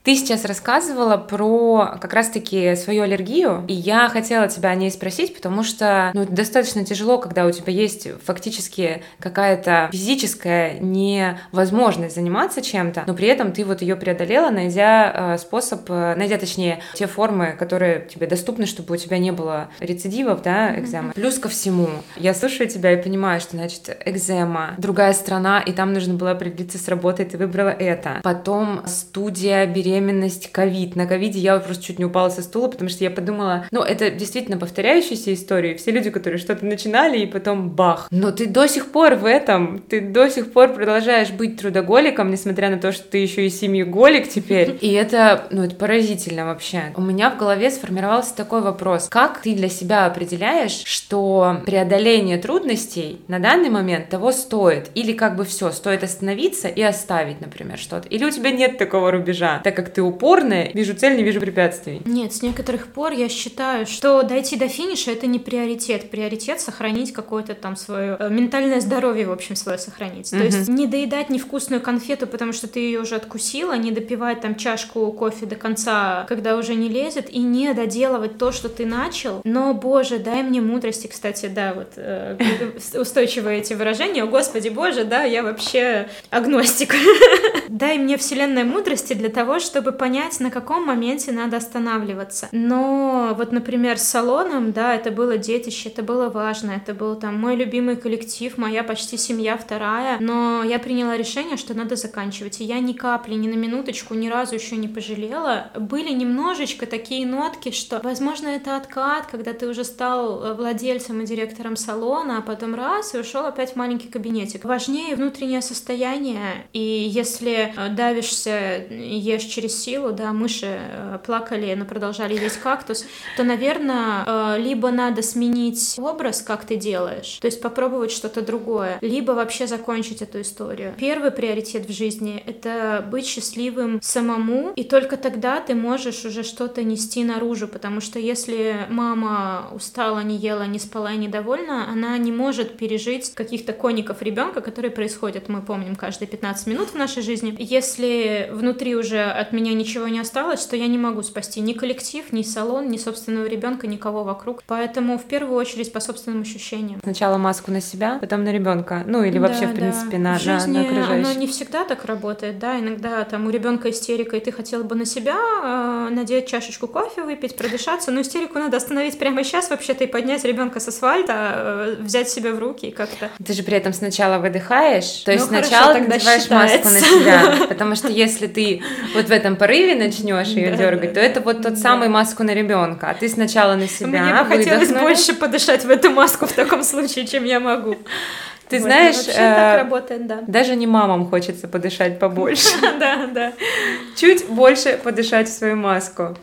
Ты сейчас рассказывала про как раз-таки свою аллергию, и я хотела тебя о ней спросить, потому что ну, достаточно тяжело, когда у тебя есть фактически какая-то физическая невозможность заниматься чем-то, но при этом ты вот ее преодолела, найдя э, способ, э, найдя точнее те формы, которые тебе доступны, чтобы у тебя не было рецидивов, да, экземы. Mm-hmm. Плюс ко всему, я слушаю тебя и понимаю, что, значит, экзема, другая страна, и там нужно было определиться с работой, ты выбрала это. Потом студия беременности беременность, ковид. На ковиде я просто чуть не упала со стула, потому что я подумала, ну, это действительно повторяющиеся истории. Все люди, которые что-то начинали, и потом бах. Но ты до сих пор в этом, ты до сих пор продолжаешь быть трудоголиком, несмотря на то, что ты еще и семьеголик теперь. И это, ну, это поразительно вообще. У меня в голове сформировался такой вопрос. Как ты для себя определяешь, что преодоление трудностей на данный момент того стоит? Или как бы все, стоит остановиться и оставить, например, что-то? Или у тебя нет такого рубежа, так как ты упорная, вижу цель, не вижу препятствий? Нет, с некоторых пор я считаю, что дойти до финиша — это не приоритет. Приоритет — сохранить какое-то там свое э, ментальное здоровье, в общем, свое сохранить. То есть не доедать невкусную конфету, потому что ты ее уже откусила, не допивать там чашку кофе до конца, когда уже не лезет, и не доделывать то, что ты начал. Но, боже, дай мне мудрости, кстати, да, вот э, устойчивые эти выражения. О, Господи, боже, да, я вообще агностик. дай мне вселенной мудрости для того, чтобы понять, на каком моменте надо останавливаться. Но вот, например, с салоном, да, это было детище, это было важно, это был там мой любимый коллектив, моя почти семья вторая, но я приняла решение, что надо заканчивать, и я ни капли, ни на минуточку, ни разу еще не пожалела. Были немножечко такие нотки, что, возможно, это откат, когда ты уже стал э, владельцем и директором салона, а потом раз и ушел опять в маленький кабинетик. Важнее внутреннее состояние, и если э, давишься, ешь через силу, да, мыши э, плакали, но продолжали есть кактус, то, наверное, либо надо сменить образ, как ты делаешь, то есть попробовать что-то другое, либо вообще закончить эту историю. Первый приоритет в жизни — это быть счастливым самому, и только тогда ты можешь уже что-то нести наружу, потому что если мама устала, не ела, не спала и недовольна, она не может пережить каких-то коников ребенка, которые происходят, мы помним, каждые 15 минут в нашей жизни. Если внутри уже от меня ничего не осталось, то я не могу спасти ни коллектив, ни салон, ни собственного ребенка, никого вокруг. Поэтому в первую очередь по собственным ощущениям. Сначала маску на себя, потом на ребенка. Ну или вообще, да, в принципе, да. на, в жизни на, на оно не всегда так работает, да. Иногда там у ребенка истерика, и ты хотела бы на себя э, надеть чашечку кофе, выпить, продышаться. Но истерику надо остановить прямо сейчас вообще-то и поднять ребенка с асфальта, э, взять себя в руки и как-то. Ты же при этом сначала выдыхаешь, то есть ну, сначала ты надеваешь считается. маску на себя, потому что если ты вот в этом порыве начнешь ее дергать, то это вот тот самый маску на ребенка, а ты сначала на себя. Мне бы хотелось больше подышать в эту маску в таком случае, чем я могу. Ты вот, знаешь, вообще э, так работает, да. Даже не мамам хочется подышать побольше. Да, да. Чуть больше подышать в свою маску.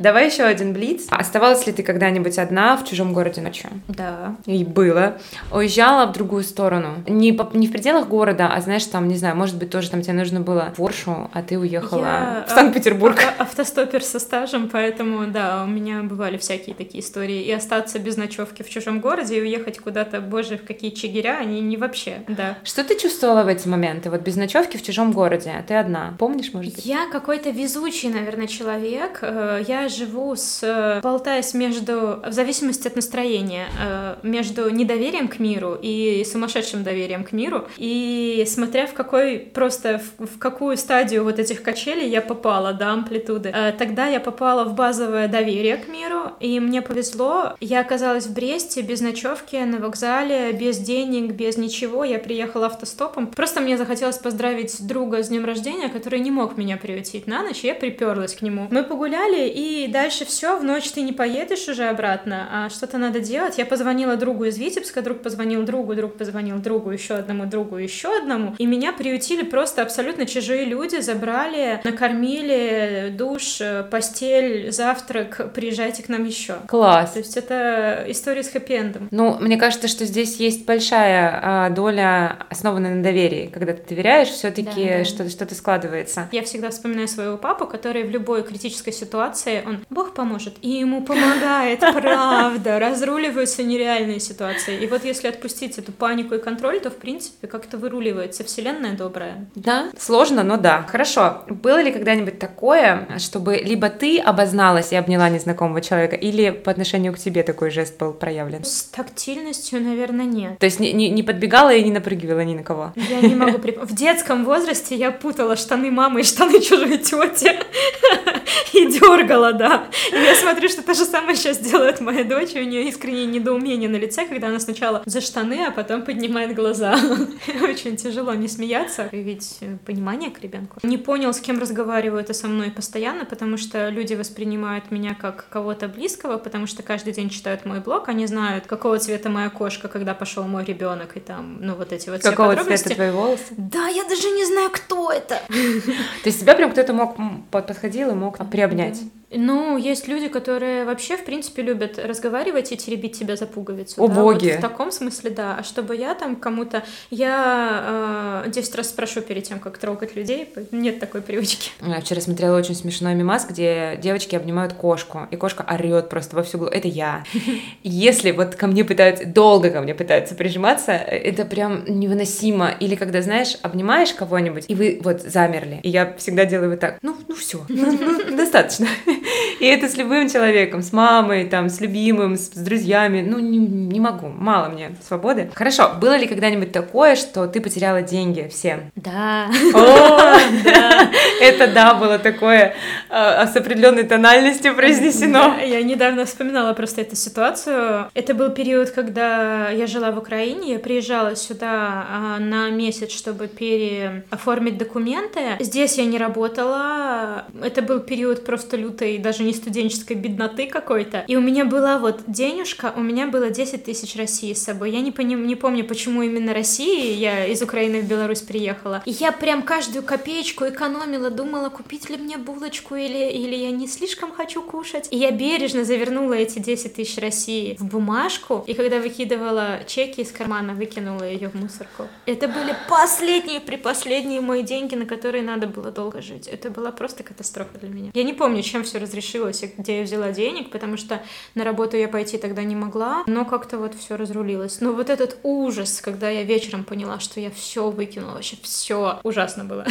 Давай еще один блиц. Оставалась ли ты когда-нибудь одна в чужом городе ночью? Да. И было. Уезжала в другую сторону. Не, по, не в пределах города, а знаешь, там, не знаю, может быть, тоже там тебе нужно было в Поршу, а ты уехала Я в Санкт-Петербург. А, автостопер со стажем, поэтому, да, у меня бывали всякие такие истории. И остаться без ночевки в чужом городе и уехать куда-то, боже, в какие чигиря, они не вообще, да. Что ты чувствовала в эти моменты? Вот без ночевки в чужом городе, а ты одна. Помнишь, может быть? Я какой-то везучий, наверное, человек. Э, я живу с... Э, болтаясь между... В зависимости от настроения. Э, между недоверием к миру и сумасшедшим доверием к миру. И смотря в какой... Просто в, в какую стадию вот этих качелей я попала, да, амплитуды. Э, тогда я попала в базовое доверие к миру, и мне повезло. Я оказалась в Бресте без ночевки на вокзале, без денег, без ничего. Я приехала автостопом. Просто мне захотелось поздравить друга с днем рождения, который не мог меня приютить на ночь. Я приперлась к нему. Мы погуляли, и и дальше все, в ночь ты не поедешь уже обратно, а что-то надо делать. Я позвонила другу из Витебска, друг позвонил другу, друг позвонил другу, еще одному другу, еще одному, и меня приютили просто абсолютно чужие люди, забрали, накормили, душ, постель, завтрак, приезжайте к нам еще. Класс. То есть это история с хэппи-эндом. Ну, мне кажется, что здесь есть большая а, доля, основанная на доверии. Когда ты доверяешь, все-таки да, да. что-то что складывается. Я всегда вспоминаю своего папу, который в любой критической ситуации он Бог поможет, и ему помогает, правда, разруливаются нереальные ситуации. И вот если отпустить эту панику и контроль, то, в принципе, как-то выруливается вселенная добрая. Да, сложно, но да. Хорошо, было ли когда-нибудь такое, чтобы либо ты обозналась и обняла незнакомого человека, или по отношению к тебе такой жест был проявлен? С тактильностью, наверное, нет. То есть не, не, не подбегала и не напрыгивала ни на кого? Я не могу... В детском возрасте я путала штаны мамы и штаны чужой тети. и дергала, да. И я смотрю, что то же самое сейчас делает моя дочь, и у нее искреннее недоумение на лице, когда она сначала за штаны, а потом поднимает глаза. Очень тяжело не смеяться, ведь э, понимание к ребенку. Не понял, с кем разговаривают со мной постоянно, потому что люди воспринимают меня как кого-то близкого, потому что каждый день читают мой блог, они знают, какого цвета моя кошка, когда пошел мой ребенок, и там, ну, вот эти вот Какого цвета твои волосы? Да, я даже не знаю, кто это. То есть тебя прям кто-то мог подходил и мог приобнять? Ну, есть люди, которые вообще, в принципе, любят разговаривать и теребить тебя за пуговицу. О, да? боги! Вот в таком смысле, да. А чтобы я там кому-то... Я э, 10 раз спрошу перед тем, как трогать людей. Нет такой привычки. Я вчера смотрела очень смешной мимас, где девочки обнимают кошку, и кошка орет просто во всю голову. Это я. Если вот ко мне пытаются... Долго ко мне пытаются прижиматься, это прям невыносимо. Или когда, знаешь, обнимаешь кого-нибудь, и вы вот замерли. И я всегда делаю вот так. Ну, ну все, ну, ну, достаточно. И это с любым человеком, с мамой, там, с любимым, с, с друзьями. Ну, не, не могу, мало мне свободы. Хорошо, было ли когда-нибудь такое, что ты потеряла деньги все? Да. О, да. Это да, было такое а, с определенной тональностью произнесено. Я недавно вспоминала просто эту ситуацию. Это был период, когда я жила в Украине, я приезжала сюда а, на месяц, чтобы переоформить документы. Здесь я не работала. Это был период просто лютой этой даже не студенческой бедноты какой-то. И у меня была вот денежка, у меня было 10 тысяч России с собой. Я не, пони, не помню, почему именно России, я из Украины в Беларусь приехала. И я прям каждую копеечку экономила, думала, купить ли мне булочку или, или я не слишком хочу кушать. И я бережно завернула эти 10 тысяч России в бумажку, и когда выкидывала чеки из кармана, выкинула ее в мусорку. Это были последние, припоследние мои деньги, на которые надо было долго жить. Это была просто катастрофа для меня. Я не помню, чем все разрешилось, где я взяла денег, потому что на работу я пойти тогда не могла, но как-то вот все разрулилось. Но вот этот ужас, когда я вечером поняла, что я все выкинула, вообще все ужасно было.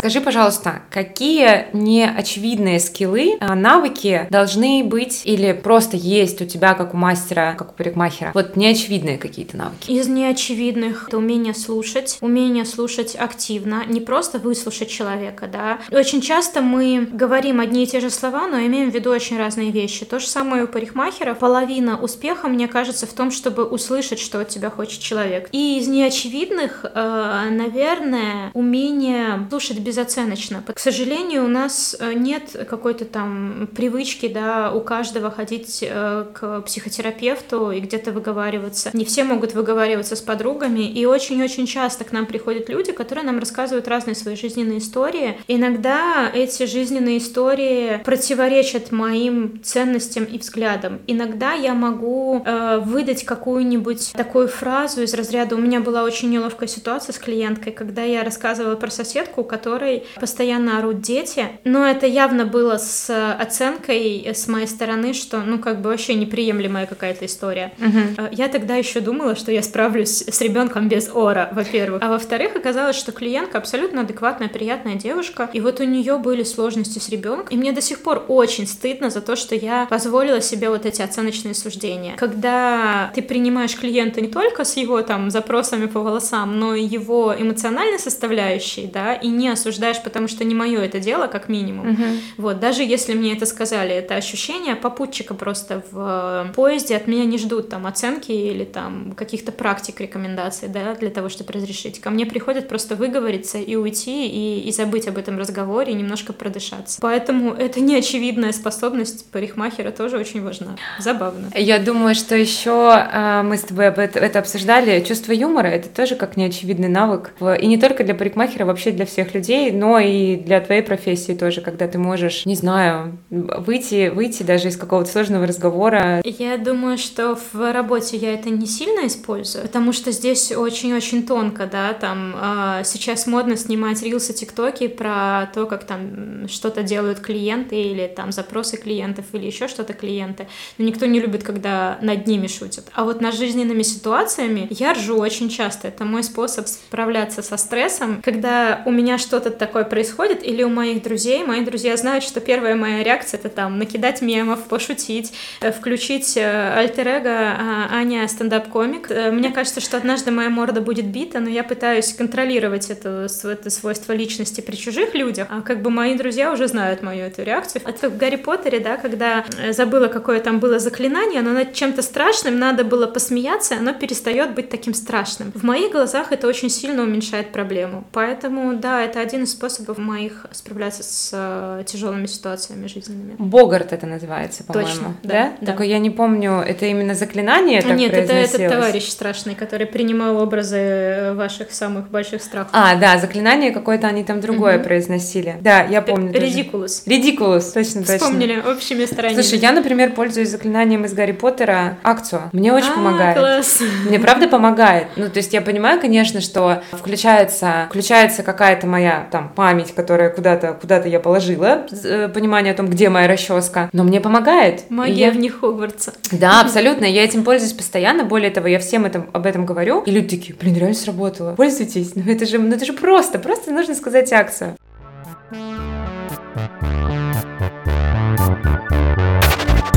Скажи, пожалуйста, какие неочевидные скиллы, а, навыки должны быть или просто есть у тебя, как у мастера, как у парикмахера? Вот неочевидные какие-то навыки. Из неочевидных это умение слушать, умение слушать активно, не просто выслушать человека, да. Очень часто мы говорим одни и те же слова, но имеем в виду очень разные вещи. То же самое у парикмахера. Половина успеха, мне кажется, в том, чтобы услышать, что от тебя хочет человек. И из неочевидных, э, наверное, умение слушать без безоценочно. К сожалению, у нас э, нет какой-то там привычки, да, у каждого ходить э, к психотерапевту и где-то выговариваться. Не все могут выговариваться с подругами, и очень-очень часто к нам приходят люди, которые нам рассказывают разные свои жизненные истории. Иногда эти жизненные истории противоречат моим ценностям и взглядам. Иногда я могу э, выдать какую-нибудь такую фразу из разряда «У меня была очень неловкая ситуация с клиенткой, когда я рассказывала про соседку, которая которой постоянно орут дети, но это явно было с оценкой с моей стороны, что, ну, как бы вообще неприемлемая какая-то история. Угу. Я тогда еще думала, что я справлюсь с ребенком без ора, во-первых. А во-вторых, оказалось, что клиентка абсолютно адекватная, приятная девушка, и вот у нее были сложности с ребенком, и мне до сих пор очень стыдно за то, что я позволила себе вот эти оценочные суждения. Когда ты принимаешь клиента не только с его там запросами по волосам, но и его эмоциональной составляющей, да, и не осуждаешь осуждаешь, потому что не мое это дело, как минимум. Угу. Вот, даже если мне это сказали, это ощущение попутчика просто в э, поезде от меня не ждут там оценки или там каких-то практик, рекомендаций, да, для того, чтобы разрешить. Ко мне приходят просто выговориться и уйти, и, и забыть об этом разговоре, и немножко продышаться. Поэтому это неочевидная способность парикмахера тоже очень важна. Забавно. Я думаю, что еще э, мы с тобой об это, это обсуждали. Чувство юмора — это тоже как неочевидный навык. И не только для парикмахера, вообще для всех людей людей, но и для твоей профессии тоже, когда ты можешь, не знаю, выйти, выйти даже из какого-то сложного разговора. Я думаю, что в работе я это не сильно использую, потому что здесь очень-очень тонко, да, там э, сейчас модно снимать рилсы, тиктоки про то, как там что-то делают клиенты или там запросы клиентов или еще что-то клиенты, но никто не любит, когда над ними шутят. А вот над жизненными ситуациями я ржу очень часто, это мой способ справляться со стрессом, когда у меня что-то что-то такое происходит, или у моих друзей, мои друзья знают, что первая моя реакция это там накидать мемов, пошутить, э, включить э, альтер-эго а, Аня стендап-комик. Э, мне кажется, что однажды моя морда будет бита, но я пытаюсь контролировать это, это свойство личности при чужих людях, а как бы мои друзья уже знают мою эту реакцию. Это в Гарри Поттере, да, когда забыла, какое там было заклинание, но над чем-то страшным надо было посмеяться, оно перестает быть таким страшным. В моих глазах это очень сильно уменьшает проблему. Поэтому, да, это один из способов моих справляться с э, тяжелыми ситуациями жизненными. Богарт это называется, по-моему. Точно, да. да? Только я не помню, это именно заклинание так Нет, это этот товарищ страшный, который принимал образы ваших самых больших страхов. А, да, заклинание какое-то они там другое угу. произносили. Да, я помню. Редикулус. Редикулус, точно, точно. Вспомнили общими сторонами. Слушай, я, например, пользуюсь заклинанием из Гарри Поттера акцию. Мне очень а, помогает. Класс. Мне правда помогает. Ну, то есть я понимаю, конечно, что включается, включается какая-то моя там память, которая куда-то куда-то я положила, э, понимание о том, где моя расческа, но мне помогает. Магия я... в них Хогвартса. Да, абсолютно. Я этим пользуюсь постоянно. Более того, я всем этом, об этом говорю. И люди такие, блин, реально сработало. Пользуйтесь. Ну это же, ну это же просто. Просто нужно сказать акцию.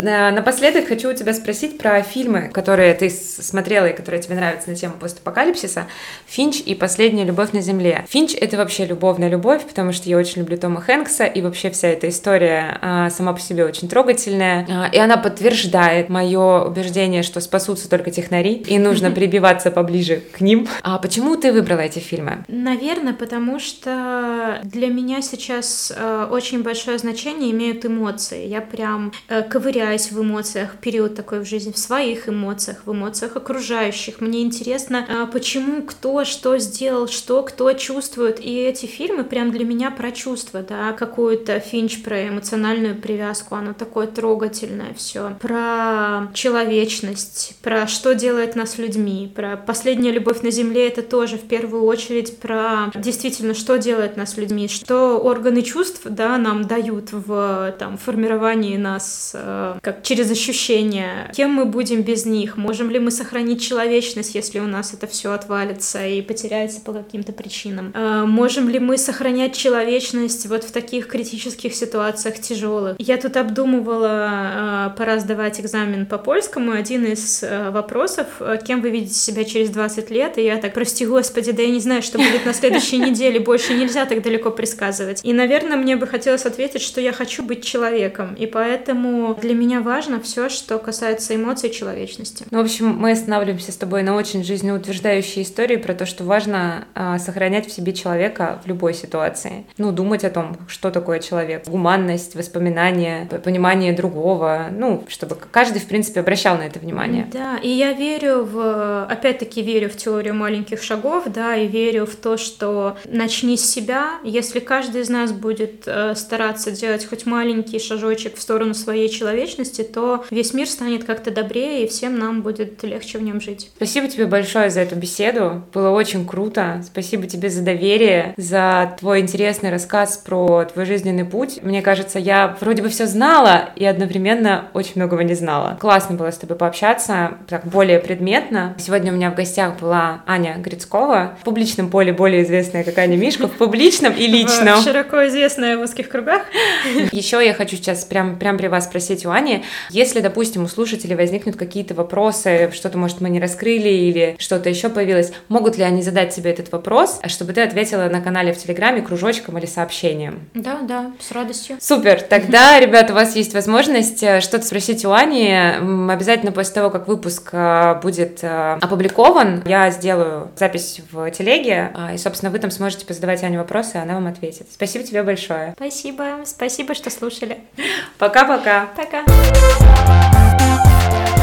Напоследок хочу у тебя спросить про фильмы, которые ты смотрела и которые тебе нравятся на тему постапокалипсиса. «Финч» и «Последняя любовь на земле». «Финч» — это вообще любовная любовь, потому что я очень люблю Тома Хэнкса, и вообще вся эта история а, сама по себе очень трогательная. А, и она подтверждает мое убеждение, что спасутся только технари, и нужно прибиваться поближе к ним. А почему ты выбрала эти фильмы? Наверное, потому что для меня сейчас э, очень большое значение имеют эмоции. Я прям э, ковыряю разбираюсь в эмоциях, период такой в жизни, в своих эмоциях, в эмоциях окружающих. Мне интересно, а, почему кто что сделал, что кто чувствует. И эти фильмы прям для меня про чувства, да, какую-то Финч про эмоциональную привязку, оно такое трогательное все, про человечность, про что делает нас людьми, про последняя любовь на земле, это тоже в первую очередь про действительно, что делает нас людьми, что органы чувств, да, нам дают в там формировании нас э, как через ощущения. Кем мы будем без них? Можем ли мы сохранить человечность, если у нас это все отвалится и потеряется по каким-то причинам? Э, можем ли мы сохранять человечность вот в таких критических ситуациях тяжелых? Я тут обдумывала, э, пора сдавать экзамен по польскому. Один из э, вопросов, кем вы видите себя через 20 лет? И я так, прости господи, да я не знаю, что будет на следующей неделе, больше нельзя так далеко предсказывать. И, наверное, мне бы хотелось ответить, что я хочу быть человеком, и поэтому для меня меня важно все, что касается эмоций и человечности. Ну, в общем, мы останавливаемся с тобой на очень жизнеутверждающей истории про то, что важно а, сохранять в себе человека в любой ситуации. Ну, думать о том, что такое человек. Гуманность, воспоминания, понимание другого. Ну, чтобы каждый, в принципе, обращал на это внимание. Да, и я верю в... Опять-таки верю в теорию маленьких шагов, да, и верю в то, что начни с себя. Если каждый из нас будет э, стараться делать хоть маленький шажочек в сторону своей человечности, личности, то весь мир станет как-то добрее, и всем нам будет легче в нем жить. Спасибо тебе большое за эту беседу. Было очень круто. Спасибо тебе за доверие, за твой интересный рассказ про твой жизненный путь. Мне кажется, я вроде бы все знала и одновременно очень многого не знала. Классно было с тобой пообщаться, так более предметно. Сегодня у меня в гостях была Аня Грицкова, в публичном поле более известная как Аня Мишка, в публичном и личном. Широко известная в узких кругах. Еще я хочу сейчас прям, прям при вас спросить у Ани, плане, если, допустим, у слушателей возникнут какие-то вопросы, что-то, может, мы не раскрыли или что-то еще появилось, могут ли они задать себе этот вопрос, чтобы ты ответила на канале в Телеграме кружочком или сообщением? Да, да, с радостью. Супер, тогда, ребята, у вас есть возможность э, что-то спросить у Ани. Обязательно после того, как выпуск э, будет э, опубликован, я сделаю запись в телеге, и, собственно, вы там сможете позадавать Ане вопросы, и она вам ответит. Спасибо тебе большое. Спасибо, спасибо, что слушали. Пока-пока. Пока. -пока. Пока. Thank you.